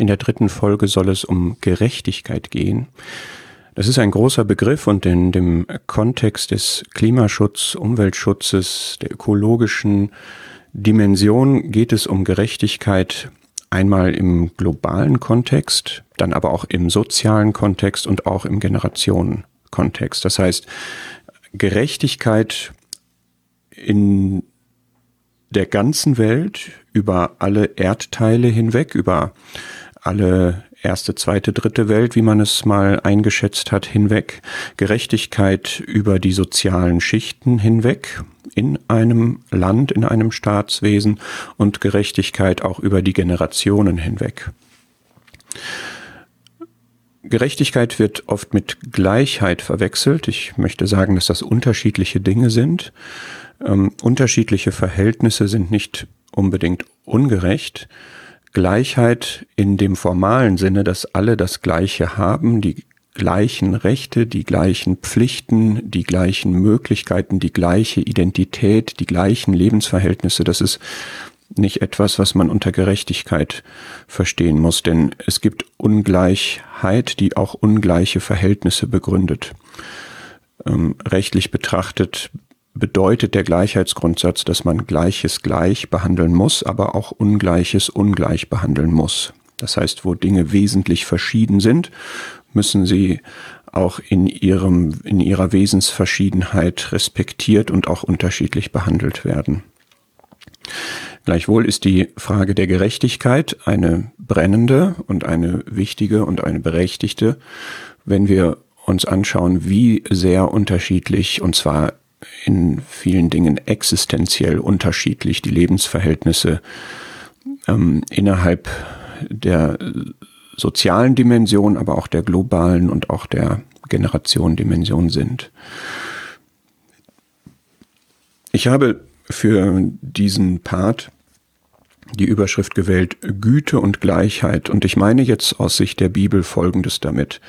In der dritten Folge soll es um Gerechtigkeit gehen. Das ist ein großer Begriff und in dem Kontext des Klimaschutz, Umweltschutzes, der ökologischen Dimension geht es um Gerechtigkeit einmal im globalen Kontext, dann aber auch im sozialen Kontext und auch im Generationenkontext. Das heißt, Gerechtigkeit in der ganzen Welt über alle Erdteile hinweg, über alle erste, zweite, dritte Welt, wie man es mal eingeschätzt hat, hinweg, Gerechtigkeit über die sozialen Schichten hinweg in einem Land, in einem Staatswesen und Gerechtigkeit auch über die Generationen hinweg. Gerechtigkeit wird oft mit Gleichheit verwechselt. Ich möchte sagen, dass das unterschiedliche Dinge sind. Ähm, unterschiedliche Verhältnisse sind nicht unbedingt ungerecht. Gleichheit in dem formalen Sinne, dass alle das Gleiche haben, die gleichen Rechte, die gleichen Pflichten, die gleichen Möglichkeiten, die gleiche Identität, die gleichen Lebensverhältnisse, das ist nicht etwas, was man unter Gerechtigkeit verstehen muss, denn es gibt Ungleichheit, die auch ungleiche Verhältnisse begründet. Ähm, rechtlich betrachtet bedeutet der Gleichheitsgrundsatz, dass man Gleiches gleich behandeln muss, aber auch Ungleiches ungleich behandeln muss. Das heißt, wo Dinge wesentlich verschieden sind, müssen sie auch in ihrem, in ihrer Wesensverschiedenheit respektiert und auch unterschiedlich behandelt werden. Gleichwohl ist die Frage der Gerechtigkeit eine brennende und eine wichtige und eine berechtigte, wenn wir uns anschauen, wie sehr unterschiedlich, und zwar in vielen Dingen existenziell unterschiedlich die Lebensverhältnisse ähm, innerhalb der sozialen Dimension, aber auch der globalen und auch der Generationendimension sind. Ich habe für diesen Part die Überschrift gewählt Güte und Gleichheit und ich meine jetzt aus Sicht der Bibel Folgendes damit.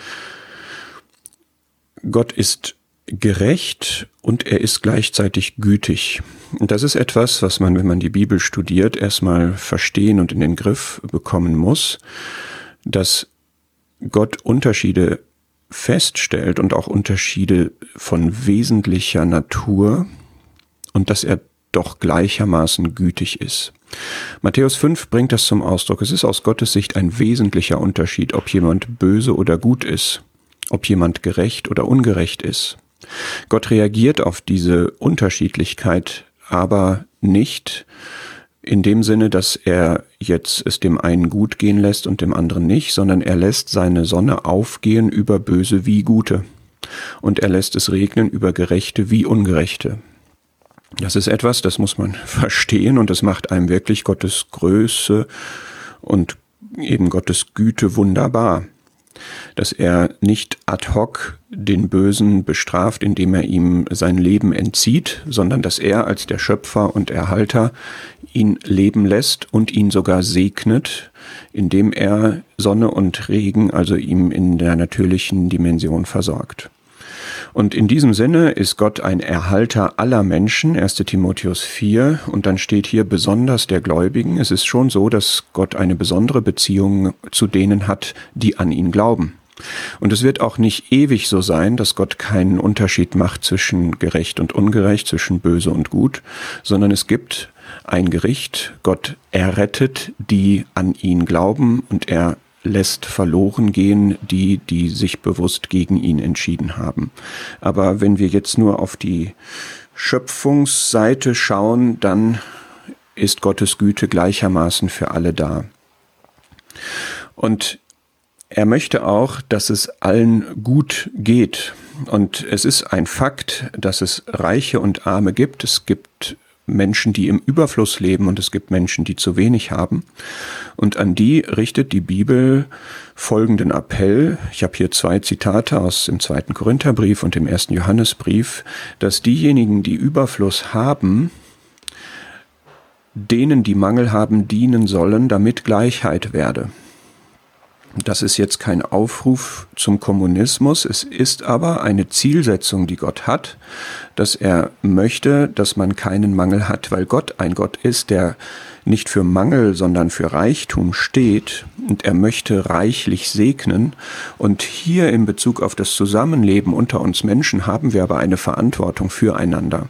Gott ist gerecht und er ist gleichzeitig gütig. Und das ist etwas, was man, wenn man die Bibel studiert, erstmal verstehen und in den Griff bekommen muss, dass Gott Unterschiede feststellt und auch Unterschiede von wesentlicher Natur und dass er doch gleichermaßen gütig ist. Matthäus 5 bringt das zum Ausdruck. Es ist aus Gottes Sicht ein wesentlicher Unterschied, ob jemand böse oder gut ist, ob jemand gerecht oder ungerecht ist. Gott reagiert auf diese Unterschiedlichkeit aber nicht in dem Sinne, dass er jetzt es dem einen gut gehen lässt und dem anderen nicht, sondern er lässt seine Sonne aufgehen über Böse wie Gute. Und er lässt es regnen über Gerechte wie Ungerechte. Das ist etwas, das muss man verstehen und das macht einem wirklich Gottes Größe und eben Gottes Güte wunderbar dass er nicht ad hoc den Bösen bestraft, indem er ihm sein Leben entzieht, sondern dass er als der Schöpfer und Erhalter ihn leben lässt und ihn sogar segnet, indem er Sonne und Regen, also ihm in der natürlichen Dimension versorgt. Und in diesem Sinne ist Gott ein Erhalter aller Menschen, 1 Timotheus 4, und dann steht hier besonders der Gläubigen. Es ist schon so, dass Gott eine besondere Beziehung zu denen hat, die an ihn glauben. Und es wird auch nicht ewig so sein, dass Gott keinen Unterschied macht zwischen gerecht und ungerecht, zwischen böse und gut, sondern es gibt ein Gericht. Gott errettet die an ihn glauben und er lässt verloren gehen die, die sich bewusst gegen ihn entschieden haben. Aber wenn wir jetzt nur auf die Schöpfungsseite schauen, dann ist Gottes Güte gleichermaßen für alle da. Und er möchte auch, dass es allen gut geht. Und es ist ein Fakt, dass es Reiche und Arme gibt. Es gibt Menschen, die im Überfluss leben und es gibt Menschen, die zu wenig haben. Und an die richtet die Bibel folgenden Appell. Ich habe hier zwei Zitate aus dem zweiten Korintherbrief und dem ersten Johannesbrief, dass diejenigen, die Überfluss haben, denen, die Mangel haben, dienen sollen, damit Gleichheit werde. Das ist jetzt kein Aufruf zum Kommunismus, es ist aber eine Zielsetzung, die Gott hat, dass er möchte, dass man keinen Mangel hat, weil Gott ein Gott ist, der nicht für Mangel, sondern für Reichtum steht und er möchte reichlich segnen. Und hier in Bezug auf das Zusammenleben unter uns Menschen haben wir aber eine Verantwortung füreinander.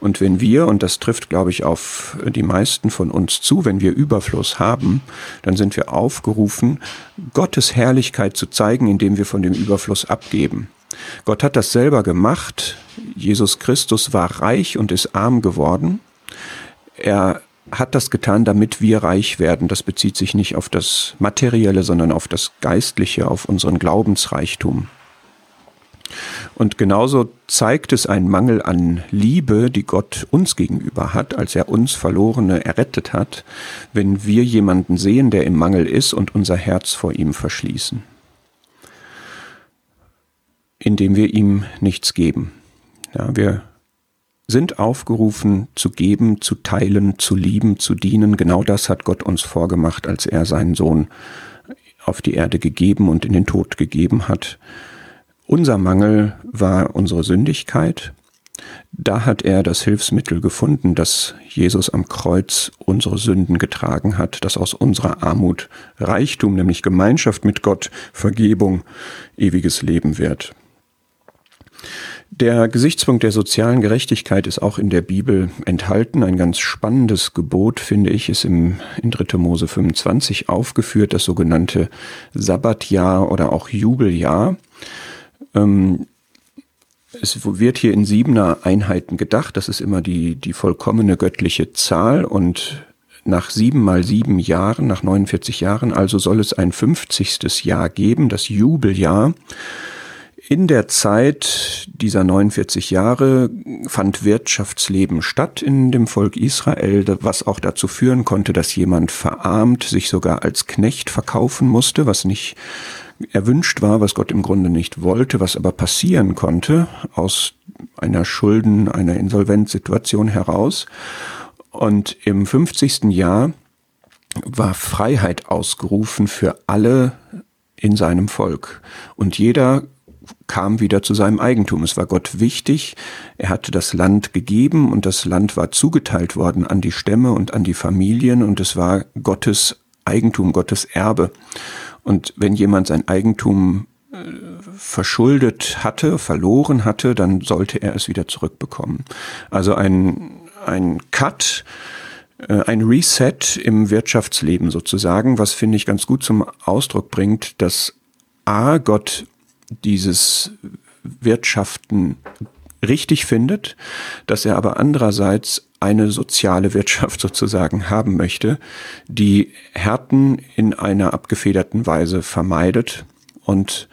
Und wenn wir, und das trifft, glaube ich, auf die meisten von uns zu, wenn wir Überfluss haben, dann sind wir aufgerufen, Gottes Herrlichkeit zu zeigen, indem wir von dem Überfluss abgeben. Gott hat das selber gemacht. Jesus Christus war reich und ist arm geworden. Er hat das getan, damit wir reich werden. Das bezieht sich nicht auf das Materielle, sondern auf das Geistliche, auf unseren Glaubensreichtum. Und genauso zeigt es einen Mangel an Liebe, die Gott uns gegenüber hat, als er uns Verlorene errettet hat, wenn wir jemanden sehen, der im Mangel ist und unser Herz vor ihm verschließen, indem wir ihm nichts geben. Ja, wir sind aufgerufen zu geben, zu teilen, zu lieben, zu dienen. Genau das hat Gott uns vorgemacht, als er seinen Sohn auf die Erde gegeben und in den Tod gegeben hat. Unser Mangel war unsere Sündigkeit. Da hat er das Hilfsmittel gefunden, dass Jesus am Kreuz unsere Sünden getragen hat, dass aus unserer Armut Reichtum, nämlich Gemeinschaft mit Gott, Vergebung, ewiges Leben wird. Der Gesichtspunkt der sozialen Gerechtigkeit ist auch in der Bibel enthalten. Ein ganz spannendes Gebot, finde ich, ist im, in 3. Mose 25 aufgeführt, das sogenannte Sabbatjahr oder auch Jubeljahr. Ähm, es wird hier in siebener Einheiten gedacht. Das ist immer die, die vollkommene göttliche Zahl und nach sieben mal sieben Jahren, nach 49 Jahren, also soll es ein 50. Jahr geben, das Jubeljahr. In der Zeit dieser 49 Jahre fand Wirtschaftsleben statt in dem Volk Israel, was auch dazu führen konnte, dass jemand verarmt, sich sogar als Knecht verkaufen musste, was nicht erwünscht war, was Gott im Grunde nicht wollte, was aber passieren konnte aus einer Schulden, einer Insolvenzsituation heraus. Und im 50. Jahr war Freiheit ausgerufen für alle in seinem Volk. Und jeder kam wieder zu seinem Eigentum. Es war Gott wichtig. Er hatte das Land gegeben und das Land war zugeteilt worden an die Stämme und an die Familien und es war Gottes Eigentum, Gottes Erbe. Und wenn jemand sein Eigentum äh, verschuldet hatte, verloren hatte, dann sollte er es wieder zurückbekommen. Also ein, ein Cut, äh, ein Reset im Wirtschaftsleben sozusagen, was finde ich ganz gut zum Ausdruck bringt, dass A, Gott dieses Wirtschaften richtig findet, dass er aber andererseits eine soziale Wirtschaft sozusagen haben möchte, die Härten in einer abgefederten Weise vermeidet und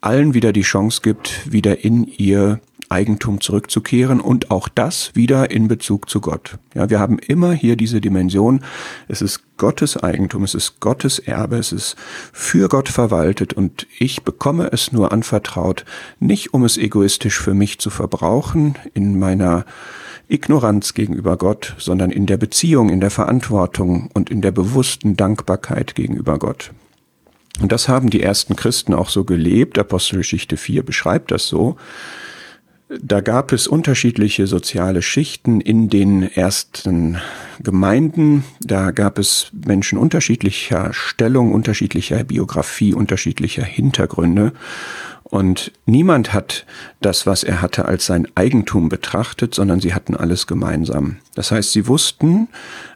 allen wieder die Chance gibt, wieder in ihr Eigentum zurückzukehren und auch das wieder in Bezug zu Gott. Ja, wir haben immer hier diese Dimension. Es ist Gottes Eigentum, es ist Gottes Erbe, es ist für Gott verwaltet und ich bekomme es nur anvertraut, nicht um es egoistisch für mich zu verbrauchen in meiner Ignoranz gegenüber Gott, sondern in der Beziehung, in der Verantwortung und in der bewussten Dankbarkeit gegenüber Gott. Und das haben die ersten Christen auch so gelebt. Apostelgeschichte 4 beschreibt das so. Da gab es unterschiedliche soziale Schichten in den ersten Gemeinden. Da gab es Menschen unterschiedlicher Stellung, unterschiedlicher Biografie, unterschiedlicher Hintergründe. Und niemand hat das, was er hatte, als sein Eigentum betrachtet, sondern sie hatten alles gemeinsam. Das heißt, sie wussten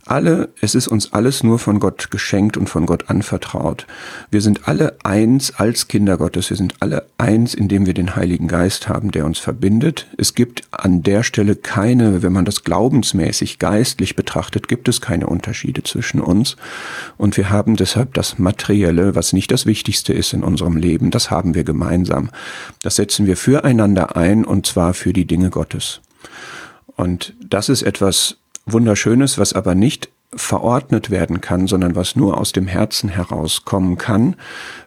alle, es ist uns alles nur von Gott geschenkt und von Gott anvertraut. Wir sind alle eins als Kinder Gottes. Wir sind alle eins, indem wir den Heiligen Geist haben, der uns verbindet. Es gibt an der Stelle keine, wenn man das glaubensmäßig geistlich betrachtet, gibt es keine Unterschiede zwischen uns. Und wir haben deshalb das Materielle, was nicht das Wichtigste ist in unserem Leben, das haben wir gemeinsam. Das setzen wir füreinander ein und zwar für die Dinge Gottes. Und das ist etwas Wunderschönes, was aber nicht verordnet werden kann, sondern was nur aus dem Herzen herauskommen kann,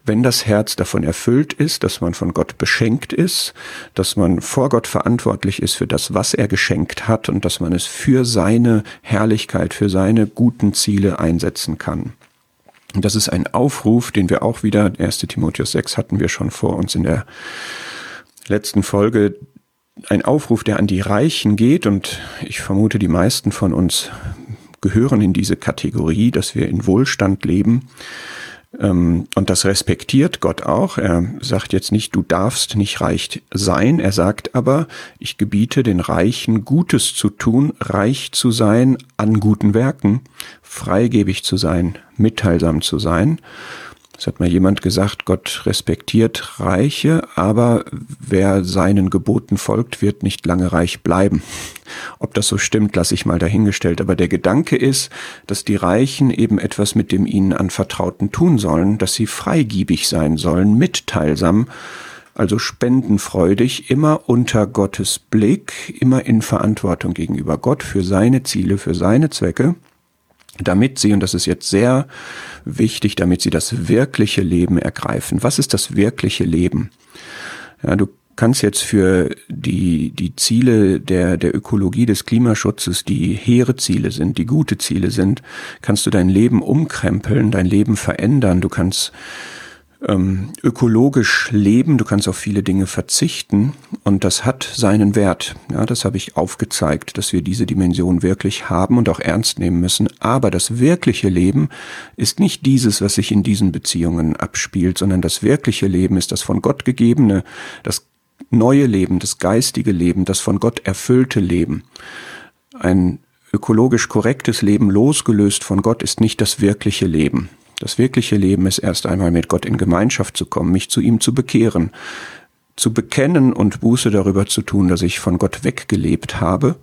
wenn das Herz davon erfüllt ist, dass man von Gott beschenkt ist, dass man vor Gott verantwortlich ist für das, was er geschenkt hat und dass man es für seine Herrlichkeit, für seine guten Ziele einsetzen kann. Und das ist ein Aufruf, den wir auch wieder, 1 Timotheus 6 hatten wir schon vor uns in der letzten Folge, ein Aufruf, der an die Reichen geht und ich vermute, die meisten von uns gehören in diese Kategorie, dass wir in Wohlstand leben. Ähm, und das respektiert Gott auch. Er sagt jetzt nicht, du darfst nicht reich sein. Er sagt aber, ich gebiete den Reichen Gutes zu tun, reich zu sein an guten Werken, freigebig zu sein, mitteilsam zu sein. Es hat mal jemand gesagt, Gott respektiert Reiche, aber wer seinen Geboten folgt, wird nicht lange reich bleiben. Ob das so stimmt, lasse ich mal dahingestellt. Aber der Gedanke ist, dass die Reichen eben etwas mit dem ihnen anvertrauten tun sollen, dass sie freigiebig sein sollen, mitteilsam, also spendenfreudig, immer unter Gottes Blick, immer in Verantwortung gegenüber Gott für seine Ziele, für seine Zwecke damit sie, und das ist jetzt sehr wichtig, damit sie das wirkliche Leben ergreifen. Was ist das wirkliche Leben? Ja, du kannst jetzt für die, die Ziele der, der Ökologie des Klimaschutzes, die hehre Ziele sind, die gute Ziele sind, kannst du dein Leben umkrempeln, dein Leben verändern. Du kannst ähm, ökologisch leben, du kannst auf viele Dinge verzichten und das hat seinen Wert. Ja, das habe ich aufgezeigt, dass wir diese Dimension wirklich haben und auch ernst nehmen müssen. Aber das wirkliche Leben ist nicht dieses, was sich in diesen Beziehungen abspielt, sondern das wirkliche Leben ist das von Gott gegebene, das neue Leben, das geistige Leben, das von Gott erfüllte Leben. Ein ökologisch korrektes Leben losgelöst von Gott ist nicht das wirkliche Leben. Das wirkliche Leben ist erst einmal mit Gott in Gemeinschaft zu kommen, mich zu ihm zu bekehren, zu bekennen und Buße darüber zu tun, dass ich von Gott weggelebt habe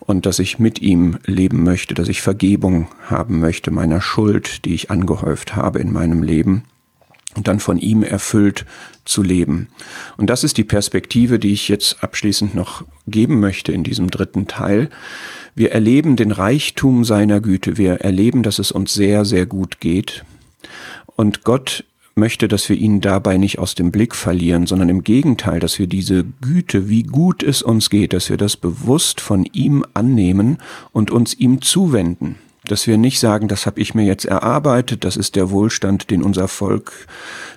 und dass ich mit ihm leben möchte, dass ich Vergebung haben möchte meiner Schuld, die ich angehäuft habe in meinem Leben und dann von ihm erfüllt zu leben. Und das ist die Perspektive, die ich jetzt abschließend noch geben möchte in diesem dritten Teil. Wir erleben den Reichtum seiner Güte. Wir erleben, dass es uns sehr, sehr gut geht. Und Gott möchte, dass wir ihn dabei nicht aus dem Blick verlieren, sondern im Gegenteil, dass wir diese Güte, wie gut es uns geht, dass wir das bewusst von ihm annehmen und uns ihm zuwenden dass wir nicht sagen, das habe ich mir jetzt erarbeitet, das ist der Wohlstand, den unser Volk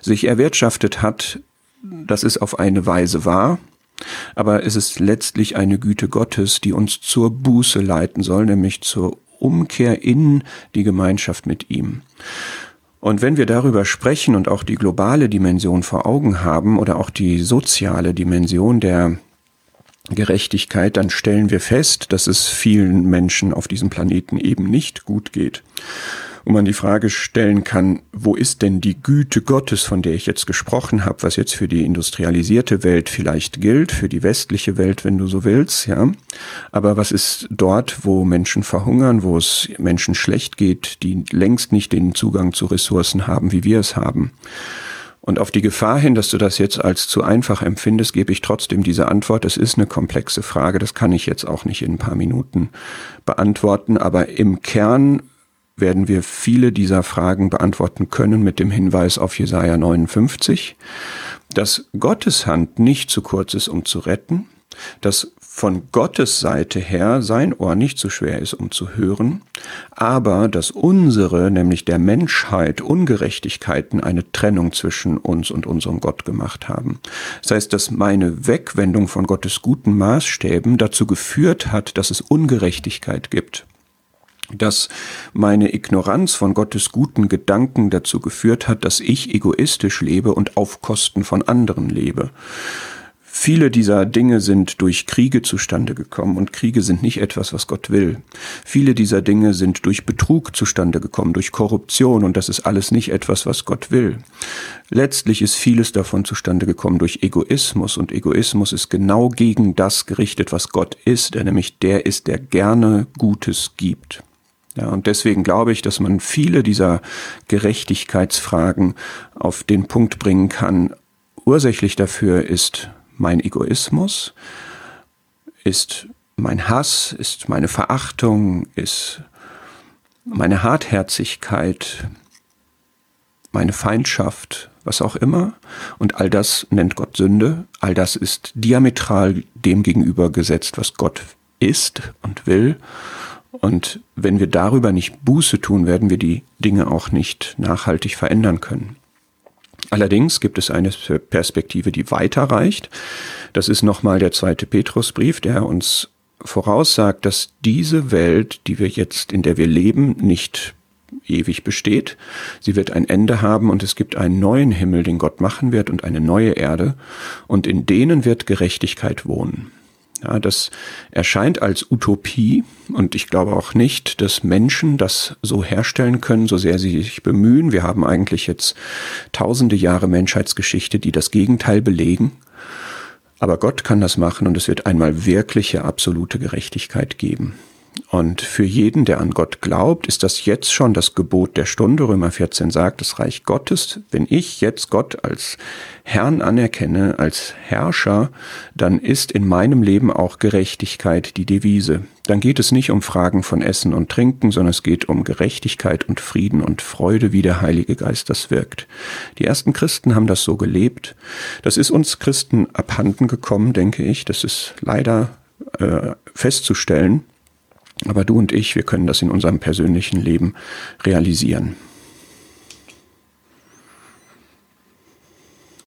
sich erwirtschaftet hat, das ist auf eine Weise wahr, aber es ist letztlich eine Güte Gottes, die uns zur Buße leiten soll, nämlich zur Umkehr in die Gemeinschaft mit ihm. Und wenn wir darüber sprechen und auch die globale Dimension vor Augen haben oder auch die soziale Dimension der Gerechtigkeit, dann stellen wir fest, dass es vielen Menschen auf diesem Planeten eben nicht gut geht. Und man die Frage stellen kann, wo ist denn die Güte Gottes, von der ich jetzt gesprochen habe, was jetzt für die industrialisierte Welt vielleicht gilt, für die westliche Welt, wenn du so willst, ja. Aber was ist dort, wo Menschen verhungern, wo es Menschen schlecht geht, die längst nicht den Zugang zu Ressourcen haben, wie wir es haben? Und auf die Gefahr hin, dass du das jetzt als zu einfach empfindest, gebe ich trotzdem diese Antwort. Es ist eine komplexe Frage, das kann ich jetzt auch nicht in ein paar Minuten beantworten, aber im Kern werden wir viele dieser Fragen beantworten können mit dem Hinweis auf Jesaja 59, dass Gottes Hand nicht zu kurz ist, um zu retten, dass von Gottes Seite her sein Ohr nicht so schwer ist, um zu hören, aber dass unsere, nämlich der Menschheit, Ungerechtigkeiten eine Trennung zwischen uns und unserem Gott gemacht haben. Das heißt, dass meine Wegwendung von Gottes guten Maßstäben dazu geführt hat, dass es Ungerechtigkeit gibt dass meine Ignoranz von Gottes guten Gedanken dazu geführt hat, dass ich egoistisch lebe und auf Kosten von anderen lebe. Viele dieser Dinge sind durch Kriege zustande gekommen und Kriege sind nicht etwas, was Gott will. Viele dieser Dinge sind durch Betrug zustande gekommen, durch Korruption und das ist alles nicht etwas, was Gott will. Letztlich ist vieles davon zustande gekommen durch Egoismus und Egoismus ist genau gegen das gerichtet, was Gott ist, der nämlich der ist, der gerne Gutes gibt. Ja, und deswegen glaube ich, dass man viele dieser Gerechtigkeitsfragen auf den Punkt bringen kann. Ursächlich dafür ist mein Egoismus, ist mein Hass, ist meine Verachtung, ist meine Hartherzigkeit, meine Feindschaft, was auch immer. Und all das nennt Gott Sünde. All das ist diametral dem gegenüber gesetzt, was Gott ist und will. Und wenn wir darüber nicht Buße tun, werden wir die Dinge auch nicht nachhaltig verändern können. Allerdings gibt es eine Perspektive, die weiter reicht. Das ist nochmal der zweite Petrusbrief, der uns voraussagt, dass diese Welt, die wir jetzt, in der wir leben, nicht ewig besteht. Sie wird ein Ende haben und es gibt einen neuen Himmel, den Gott machen wird und eine neue Erde und in denen wird Gerechtigkeit wohnen. Ja, das erscheint als Utopie und ich glaube auch nicht, dass Menschen das so herstellen können, so sehr sie sich bemühen. Wir haben eigentlich jetzt tausende Jahre Menschheitsgeschichte, die das Gegenteil belegen. Aber Gott kann das machen und es wird einmal wirkliche absolute Gerechtigkeit geben. Und für jeden, der an Gott glaubt, ist das jetzt schon das Gebot der Stunde. Römer 14 sagt, das Reich Gottes, wenn ich jetzt Gott als Herrn anerkenne, als Herrscher, dann ist in meinem Leben auch Gerechtigkeit die Devise. Dann geht es nicht um Fragen von Essen und Trinken, sondern es geht um Gerechtigkeit und Frieden und Freude, wie der Heilige Geist das wirkt. Die ersten Christen haben das so gelebt. Das ist uns Christen abhanden gekommen, denke ich. Das ist leider äh, festzustellen. Aber du und ich, wir können das in unserem persönlichen Leben realisieren.